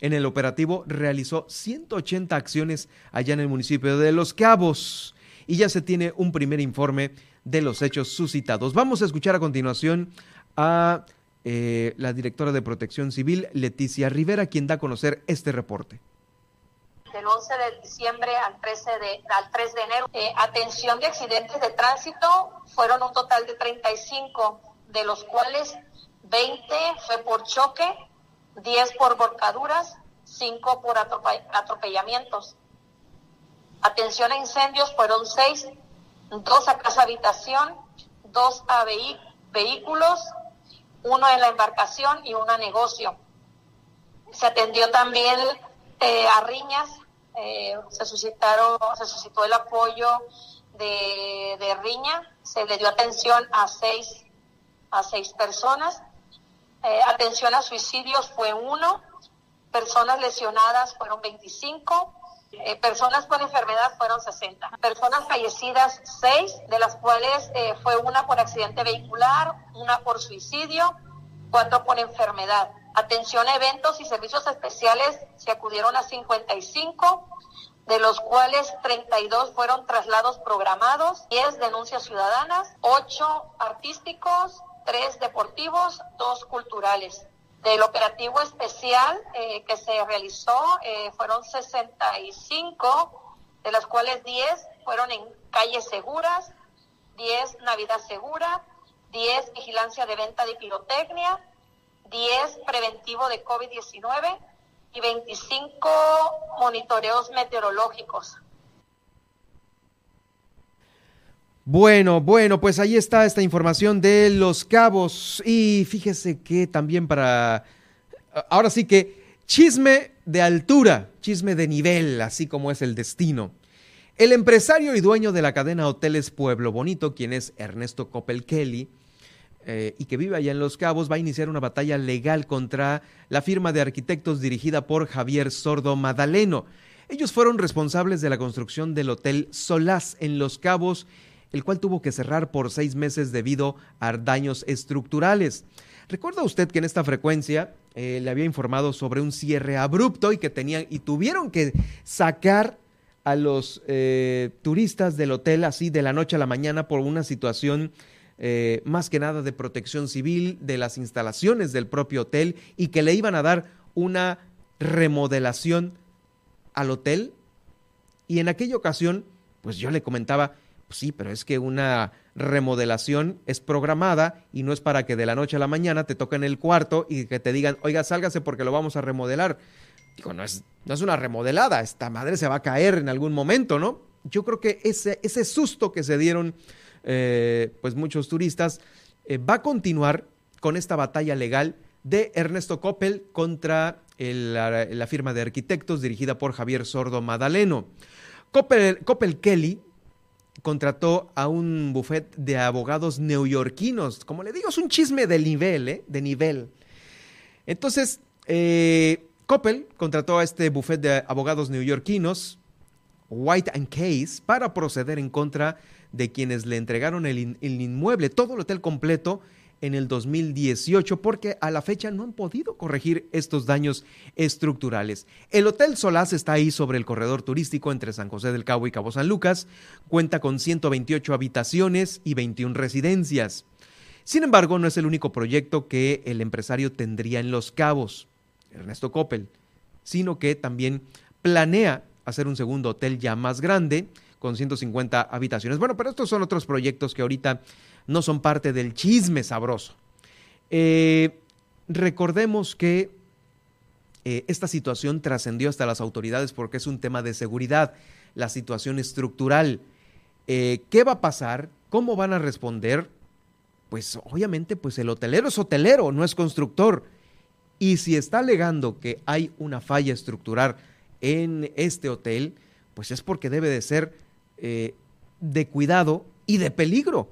S2: en el operativo realizó 180 acciones allá en el municipio de Los Cabos y ya se tiene un primer informe de los hechos suscitados. Vamos a escuchar a continuación a eh, la directora de Protección Civil, Leticia Rivera, quien da a conocer este reporte
S9: del 11 de diciembre al, 13 de, al 3 de enero. Eh, atención de accidentes de tránsito fueron un total de 35 de los cuales 20 fue por choque, 10 por volcaduras, 5 por atropellamientos. Atención a incendios fueron 6, 2 a casa habitación, 2 a vehículos, 1 en la embarcación y 1 a negocio. Se atendió también eh, a riñas, eh, se suscitaron, se suscitó el apoyo de, de riña, se le dio atención a 6 a seis personas. Eh, atención a suicidios fue uno. Personas lesionadas fueron 25. Eh, personas con enfermedad fueron 60. Personas fallecidas, seis, de las cuales eh, fue una por accidente vehicular, una por suicidio, cuatro por enfermedad. Atención a eventos y servicios especiales se acudieron a 55, de los cuales 32 fueron traslados programados, 10 denuncias ciudadanas, 8 artísticos, tres deportivos, dos culturales. Del operativo especial eh, que se realizó eh, fueron 65, de las cuales 10 fueron en calles seguras, 10 Navidad segura, 10 vigilancia de venta de pirotecnia, 10 preventivo de COVID-19 y 25 monitoreos meteorológicos.
S2: Bueno, bueno, pues ahí está esta información de los cabos. Y fíjese que también para... Ahora sí que chisme de altura, chisme de nivel, así como es el destino. El empresario y dueño de la cadena Hoteles Pueblo Bonito, quien es Ernesto Coppel Kelly, eh, y que vive allá en Los Cabos, va a iniciar una batalla legal contra la firma de arquitectos dirigida por Javier Sordo Madaleno. Ellos fueron responsables de la construcción del Hotel Solás en Los Cabos el cual tuvo que cerrar por seis meses debido a daños estructurales. ¿Recuerda usted que en esta frecuencia eh, le había informado sobre un cierre abrupto y que tenían y tuvieron que sacar a los eh, turistas del hotel así de la noche a la mañana por una situación eh, más que nada de protección civil de las instalaciones del propio hotel y que le iban a dar una remodelación al hotel? Y en aquella ocasión, pues yo le comentaba, pues sí, pero es que una remodelación es programada y no es para que de la noche a la mañana te toquen el cuarto y que te digan, oiga, sálgase porque lo vamos a remodelar. Digo, no es, no es una remodelada, esta madre se va a caer en algún momento, ¿no? Yo creo que ese, ese susto que se dieron eh, pues muchos turistas eh, va a continuar con esta batalla legal de Ernesto Coppel contra la, la, firma de arquitectos dirigida por Javier Sordo Madaleno. Coppel, Coppel Kelly contrató a un buffet de abogados neoyorquinos. Como le digo, es un chisme de nivel, ¿eh? De nivel. Entonces, eh, Coppel contrató a este buffet de abogados neoyorquinos, White and Case, para proceder en contra de quienes le entregaron el, el inmueble, todo el hotel completo, en el 2018 porque a la fecha no han podido corregir estos daños estructurales. El Hotel Solás está ahí sobre el corredor turístico entre San José del Cabo y Cabo San Lucas, cuenta con 128 habitaciones y 21 residencias. Sin embargo, no es el único proyecto que el empresario tendría en Los Cabos, Ernesto Coppel, sino que también planea hacer un segundo hotel ya más grande, con 150 habitaciones. Bueno, pero estos son otros proyectos que ahorita no son parte del chisme sabroso. Eh, recordemos que eh, esta situación trascendió hasta las autoridades porque es un tema de seguridad, la situación estructural. Eh, ¿Qué va a pasar? ¿Cómo van a responder? Pues obviamente, pues el hotelero es hotelero, no es constructor. Y si está alegando que hay una falla estructural en este hotel, pues es porque debe de ser de cuidado y de peligro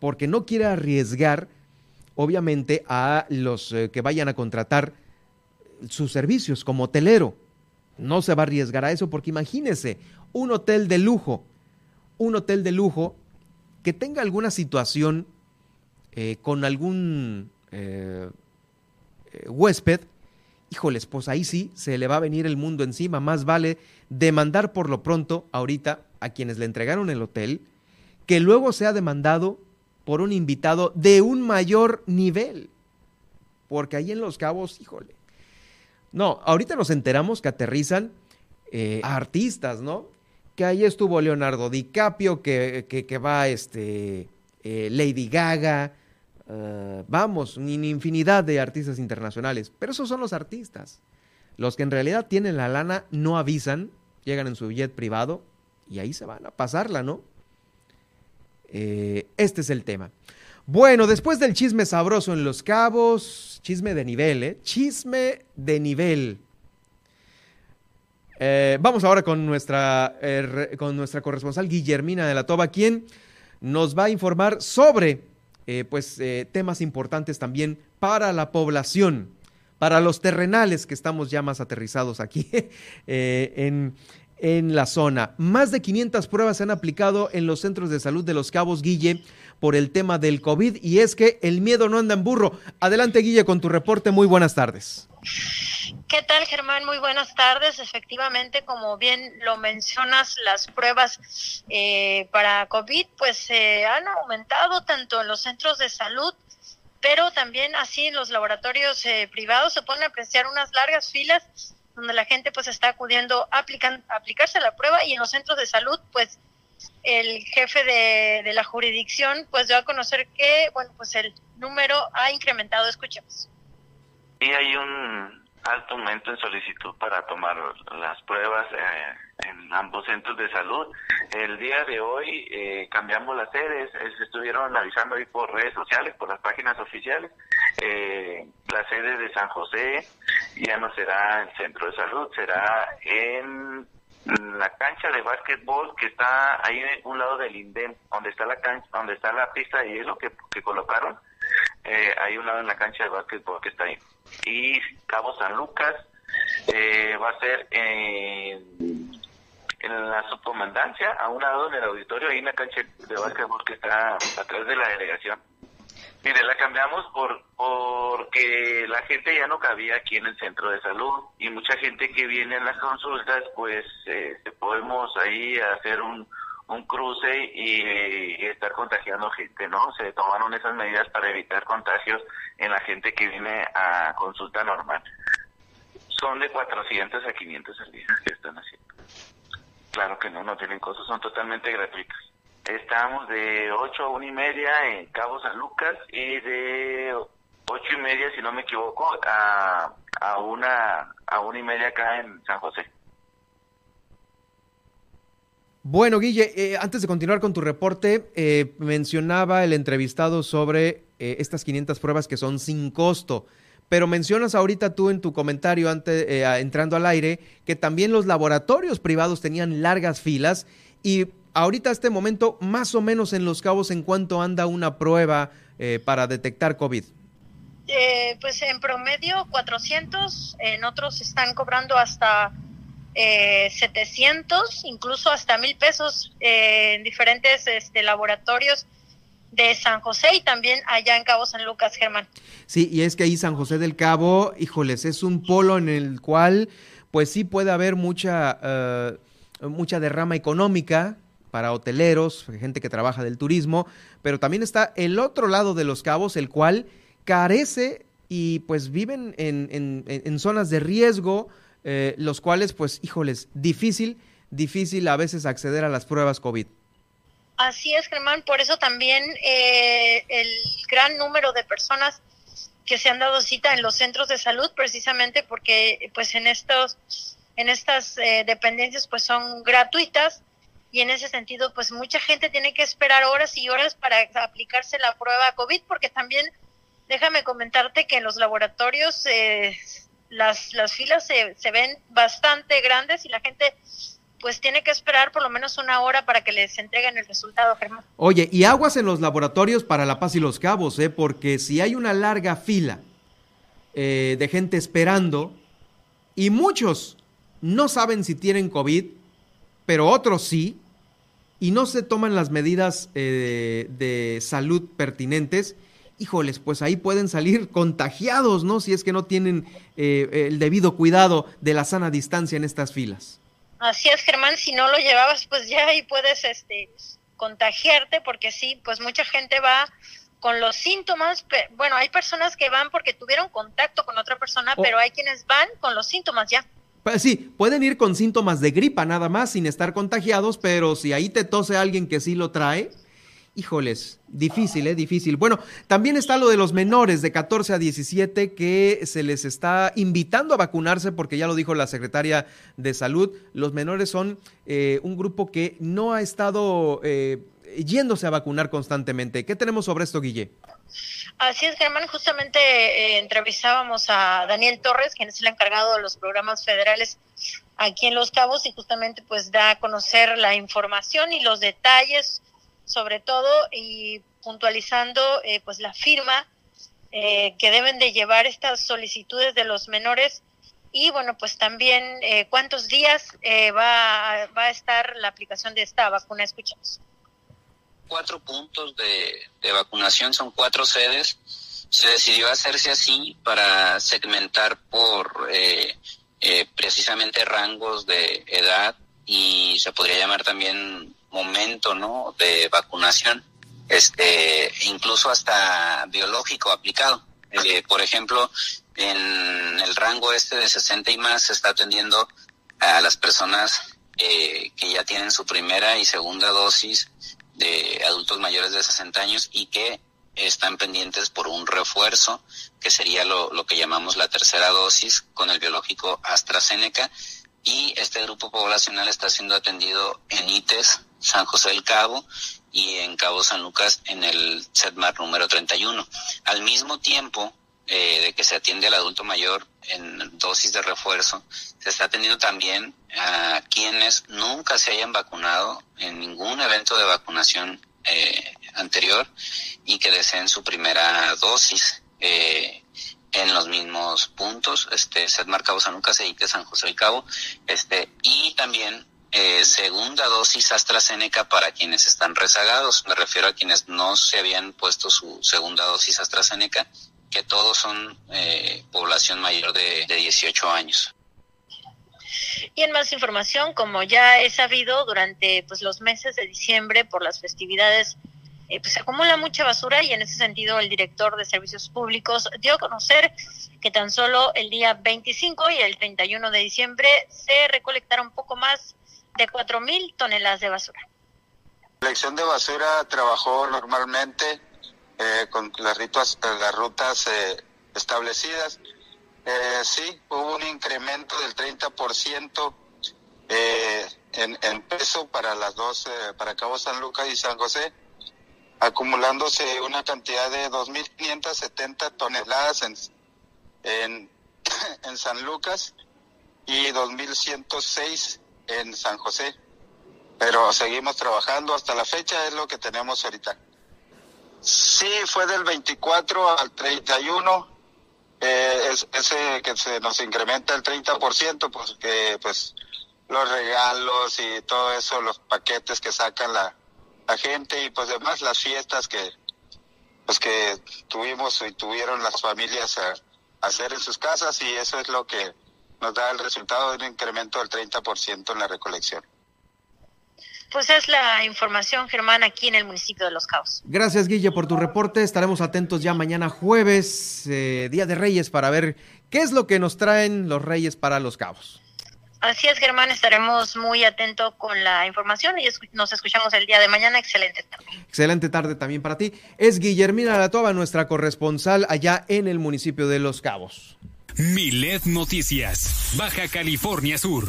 S2: porque no quiere arriesgar, obviamente, a los eh, que vayan a contratar sus servicios como hotelero. No se va a arriesgar a eso porque imagínese un hotel de lujo, un hotel de lujo que tenga alguna situación eh, con algún eh, huésped, híjoles, pues ahí sí se le va a venir el mundo encima. Más vale demandar por lo pronto ahorita a quienes le entregaron el hotel, que luego sea demandado por un invitado de un mayor nivel. Porque ahí en Los Cabos, híjole. No, ahorita nos enteramos que aterrizan eh, artistas, ¿no? Que ahí estuvo Leonardo DiCaprio, que, que, va este, eh, Lady Gaga, uh, vamos, una infinidad de artistas internacionales. Pero esos son los artistas. Los que en realidad tienen la lana no avisan, llegan en su jet privado y ahí se van a pasarla, ¿no? Eh, este es el tema. Bueno, después del chisme sabroso en Los Cabos, chisme de nivel, ¿eh? Chisme de nivel. Eh, vamos ahora con nuestra, con nuestra corresponsal Guillermina de la Toba, quien nos va a informar sobre pues, temas importantes también para la población, para los terrenales que estamos ya más aterrizados aquí en, en la zona. Más de 500 pruebas se han aplicado en los centros de salud de Los Cabos, Guille, por el tema del COVID. Y es que el miedo no anda en burro. Adelante, Guille, con tu reporte. Muy buenas tardes.
S10: ¿Qué tal, Germán? Muy buenas tardes. Efectivamente, como bien lo mencionas, las pruebas eh, para COVID pues se han aumentado tanto en los centros de salud pero también así en los laboratorios eh, privados se pueden apreciar unas largas filas donde la gente pues está acudiendo a, aplicarse la prueba y en los centros de salud pues el jefe de, de la jurisdicción pues dio a conocer que bueno pues el número ha incrementado. Escuchemos.
S11: Y hay un alto aumento en solicitud para tomar las pruebas eh, en ambos centros de salud. El día de hoy eh, cambiamos las sedes, se estuvieron avisando ahí por redes sociales, por las páginas oficiales. Eh, la sede de San José ya no será el centro de salud, será en la cancha de básquetbol que está ahí en un lado del INDEM, donde está la cancha, donde está la pista de hielo que colocaron. Eh, hay un lado en la cancha de básquetbol que está ahí. Y Cabo San Lucas eh, va a ser en, en la subcomandancia, a un lado del auditorio, ahí en la cancha de básquetbol que está atrás de la delegación. Mire, la cambiamos por porque la gente ya no cabía aquí en el centro de salud y mucha gente que viene a las consultas, pues eh, podemos ahí hacer un, un cruce y, estar contagiando gente, ¿no? Se tomaron esas medidas para evitar contagios en la gente que viene a consulta normal. Son de 400 a 500 al día que están haciendo. Claro que no, no tienen cosas, son totalmente gratuitos. Estamos de 8 a 1 y media en Cabo San Lucas y de 8 y media, si no me equivoco, a, a, una, a una y media acá en San José.
S2: Bueno, Guille, eh, antes de continuar con tu reporte, eh, mencionaba el entrevistado sobre eh, estas 500 pruebas que son sin costo, pero mencionas ahorita tú en tu comentario antes, entrando al aire que también los laboratorios privados tenían largas filas y ahorita este momento, más o menos en Los Cabos, ¿en cuánto anda una prueba para detectar COVID?
S10: pues en promedio 400, en otros están cobrando hasta eh, 700, incluso hasta mil pesos eh, en diferentes este, laboratorios de San José y también allá en Cabo San Lucas, Germán.
S2: Sí, y es que ahí San José del Cabo, híjoles, es un polo en el cual pues sí puede haber mucha, eh, mucha derrama económica para hoteleros, gente que trabaja del turismo, pero también está el otro lado de los cabos, el cual carece y pues viven en, en, zonas de riesgo, eh, los cuales pues, híjoles, difícil, difícil a veces acceder a las pruebas COVID.
S10: Así es, Germán, por eso también eh, el gran número de personas que se han dado cita en los centros de salud, precisamente porque pues en estos en estas eh, dependencias pues son gratuitas y en ese sentido pues mucha gente tiene que esperar horas y horas para aplicarse la prueba COVID porque también déjame comentarte que en los laboratorios eh, las, las filas se, se ven bastante grandes y la gente pues tiene que esperar por lo menos una hora para que les entreguen el resultado, Germán.
S2: Oye, y aguas en los laboratorios para La Paz y los Cabos, ¿eh? porque si hay una larga fila eh, de gente esperando y muchos no saben si tienen COVID, pero otros sí, y no se toman las medidas eh, de salud pertinentes, híjoles, pues ahí pueden salir contagiados, ¿no? Si es que no tienen eh, el debido cuidado de la sana distancia en estas filas.
S10: Así es, Germán, si no lo llevabas, pues ya ahí puedes este, contagiarte, porque sí, pues mucha gente va con los síntomas, bueno, hay personas que van porque tuvieron contacto con otra persona, oh. pero hay quienes van con los síntomas ya.
S2: Pues sí, pueden ir con síntomas de gripa nada más, sin estar contagiados, pero si ahí te tose alguien que sí lo trae, Híjoles, difícil, ¿eh? Difícil. Bueno, también está lo de los menores de 14 a 17 que se les está invitando a vacunarse porque ya lo dijo la secretaria de salud, los menores son eh, un grupo que no ha estado eh, yéndose a vacunar constantemente. ¿Qué tenemos sobre esto, Guille?
S10: Así es, Germán. Justamente eh, entrevistábamos a Daniel Torres, quien es el encargado de los programas federales aquí en Los Cabos y justamente pues da a conocer la información y los detalles sobre todo y puntualizando eh, pues la firma eh, que deben de llevar estas solicitudes de los menores. Y bueno pues también eh, cuántos días va, va a estar la aplicación de esta vacuna escuchamos.
S12: Cuatro puntos de, de vacunación son cuatro sedes. Se decidió hacerse así para segmentar por precisamente rangos de edad y se podría llamar también momento ¿no? de vacunación, este, incluso hasta biológico aplicado. Eh, por ejemplo, en el rango este de 60 y más se está atendiendo a las personas eh, que ya tienen su primera y segunda dosis de adultos mayores de 60 años y que están pendientes por un refuerzo, que sería lo, lo que llamamos la tercera dosis con el biológico AstraZeneca. Y este grupo poblacional está siendo atendido en ITES San José del Cabo y en Cabo San Lucas en el SETMAR número 31. Al mismo tiempo eh, de que se atiende al adulto mayor en dosis de refuerzo, se está atendiendo también a quienes nunca se hayan vacunado en ningún evento de vacunación eh, anterior y que deseen su primera dosis. Eh, en los mismos puntos, este, SETMAR Cabo San Lucas e San José del Cabo, este, y también eh, segunda dosis AstraZeneca para quienes están rezagados. Me refiero a quienes no se habían puesto su segunda dosis AstraZeneca, que todos son eh, población mayor de, de 18 años.
S10: Y en más información, como ya he sabido, durante pues, los meses de diciembre, por las festividades, eh, pues se acumula mucha basura y en ese sentido el director de servicios públicos dio a conocer que tan solo el día 25 y el 31 de diciembre se recolectaron poco más de 4.000 toneladas de basura.
S13: La selección de basura trabajó normalmente eh, con las, rituas, las rutas eh, establecidas. Eh, sí, hubo un incremento del 30% eh, en, en peso para las dos, para Cabo San Lucas y San José, acumulándose una cantidad de 2.570 toneladas en, en, en San Lucas y 2.106 en San José. Pero seguimos trabajando hasta la fecha, es lo que tenemos ahorita. Sí, fue del 24 al 31. Eh, es, ese que se nos incrementa el 30%, pues que pues los regalos y todo eso, los paquetes que sacan la, gente y pues además las fiestas que pues que tuvimos y tuvieron las familias a, hacer en sus casas y eso es lo que nos da el resultado de un incremento del 30% en la recolección.
S10: Pues es la información, Germán, aquí en el municipio de Los Cabos.
S2: Gracias, Guille, por tu reporte. Estaremos atentos ya mañana jueves, eh, Día de Reyes, para ver qué es lo que nos traen los Reyes para Los Cabos.
S10: Así es, Germán, estaremos muy atentos con la información y nos escuchamos el día de mañana. Excelente tarde.
S2: Excelente tarde también para ti. Es Guillermina Latova, nuestra corresponsal allá en el municipio de Los Cabos.
S1: Milet Noticias, Baja California Sur.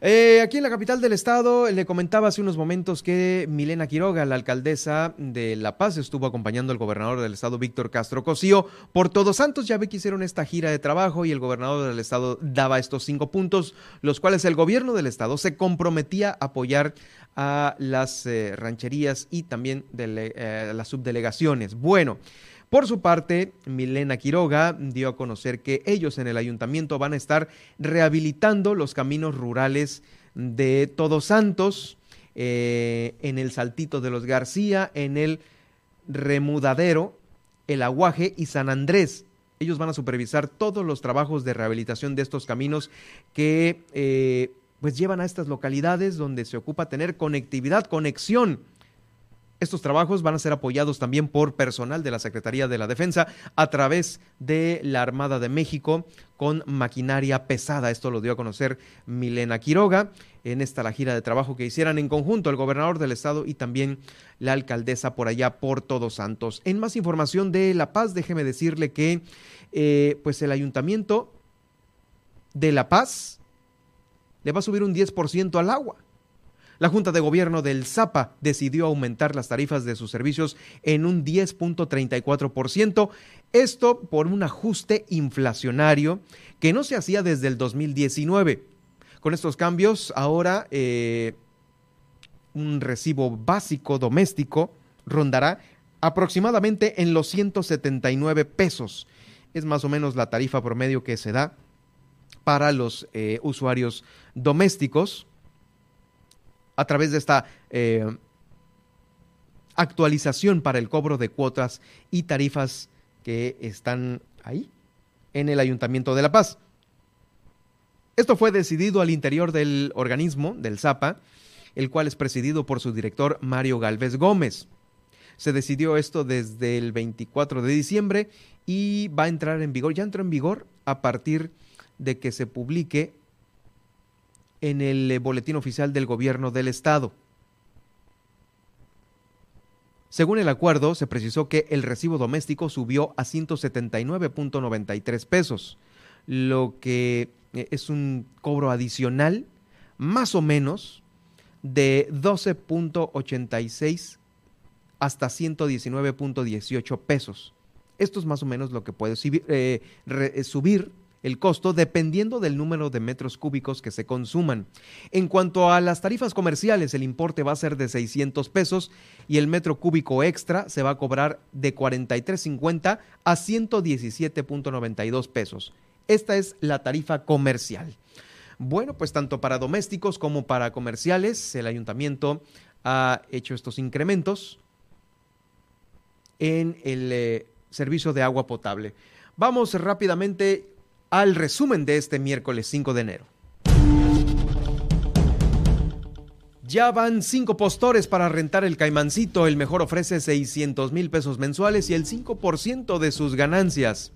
S2: Eh, aquí en la capital del estado, le comentaba hace unos momentos que Milena Quiroga, la alcaldesa de La Paz, estuvo acompañando al gobernador del estado, Víctor Castro Cosío, por Todos Santos. Ya ve que hicieron esta gira de trabajo y el gobernador del estado daba estos cinco puntos, los cuales el gobierno del estado se comprometía a apoyar a las eh, rancherías y también de eh, las subdelegaciones. Bueno. Por su parte, Milena Quiroga dio a conocer que ellos en el ayuntamiento van a estar rehabilitando los caminos rurales de Todos Santos, eh, en el Saltito de los García, en el Remudadero, el Aguaje y San Andrés. Ellos van a supervisar todos los trabajos de rehabilitación de estos caminos que eh, pues llevan a estas localidades donde se ocupa tener conectividad, conexión estos trabajos van a ser apoyados también por personal de la Secretaría de la Defensa a través de la Armada de México con maquinaria pesada. Esto lo dio a conocer Milena Quiroga en esta la gira de trabajo que hicieran en conjunto el gobernador del estado y también la alcaldesa por allá por Todos Santos. En más información de La Paz, déjeme decirle que eh, pues el ayuntamiento de La Paz le va a subir un 10% al agua. La Junta de Gobierno del Zapa decidió aumentar las tarifas de sus servicios en un 10.34%, esto por un ajuste inflacionario que no se hacía desde el 2019. Con estos cambios, ahora eh, un recibo básico doméstico rondará aproximadamente en los 179 pesos. Es más o menos la tarifa promedio que se da para los eh, usuarios domésticos a través de esta eh, actualización para el cobro de cuotas y tarifas que están ahí en el Ayuntamiento de La Paz. Esto fue decidido al interior del organismo, del ZAPA, el cual es presidido por su director Mario Galvez Gómez. Se decidió esto desde el 24 de diciembre y va a entrar en vigor, ya entró en vigor a partir de que se publique en el eh, boletín oficial del gobierno del estado. Según el acuerdo, se precisó que el recibo doméstico subió a 179.93 pesos, lo que eh, es un cobro adicional más o menos de 12.86 hasta 119.18 pesos. Esto es más o menos lo que puede subir, eh, subir el costo dependiendo del número de metros cúbicos que se consuman. En cuanto a las tarifas comerciales, el importe va a ser de 600 pesos y el metro cúbico extra se va a cobrar de 43.50 a 117.92 pesos. Esta es la tarifa comercial. Bueno, pues tanto para domésticos como para comerciales, el ayuntamiento ha hecho estos incrementos en el eh, servicio de agua potable. Vamos rápidamente al resumen de este miércoles 5 de enero. Ya van cinco postores para rentar el caimancito. El mejor ofrece 600 mil pesos mensuales y el 5% de sus ganancias.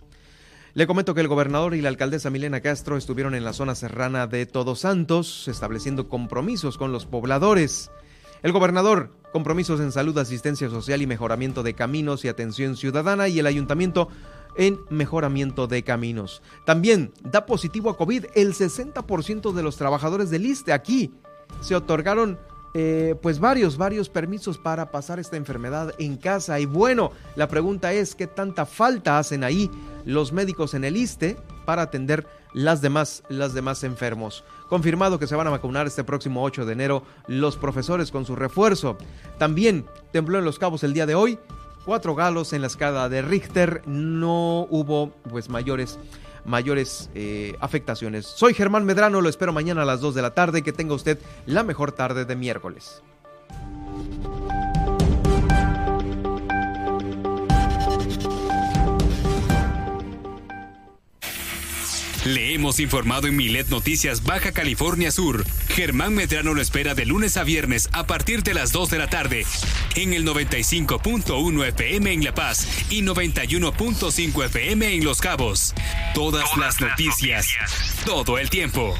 S2: Le comento que el gobernador y la alcaldesa Milena Castro estuvieron en la zona serrana de Todos Santos, estableciendo compromisos con los pobladores. El gobernador, compromisos en salud, asistencia social y mejoramiento de caminos y atención ciudadana, y el ayuntamiento, en mejoramiento de caminos. También da positivo a COVID el 60% de los trabajadores del ISTE aquí. Se otorgaron eh, pues varios, varios permisos para pasar esta enfermedad en casa. Y bueno, la pregunta es, ¿qué tanta falta hacen ahí los médicos en el ISTE para atender las demás, las demás enfermos? Confirmado que se van a vacunar este próximo 8 de enero los profesores con su refuerzo. También tembló en Los Cabos el día de hoy cuatro galos en la escala de Richter, no hubo pues mayores mayores eh, afectaciones. Soy Germán Medrano, lo espero mañana a las 2 de la tarde, que tenga usted la mejor tarde de miércoles.
S1: Hemos informado en Milet Noticias Baja California Sur. Germán Medrano lo espera de lunes a viernes a partir de las 2 de la tarde en el 95.1 FM en La Paz y 91.5 FM en Los Cabos. Todas, las noticias, todo el tiempo.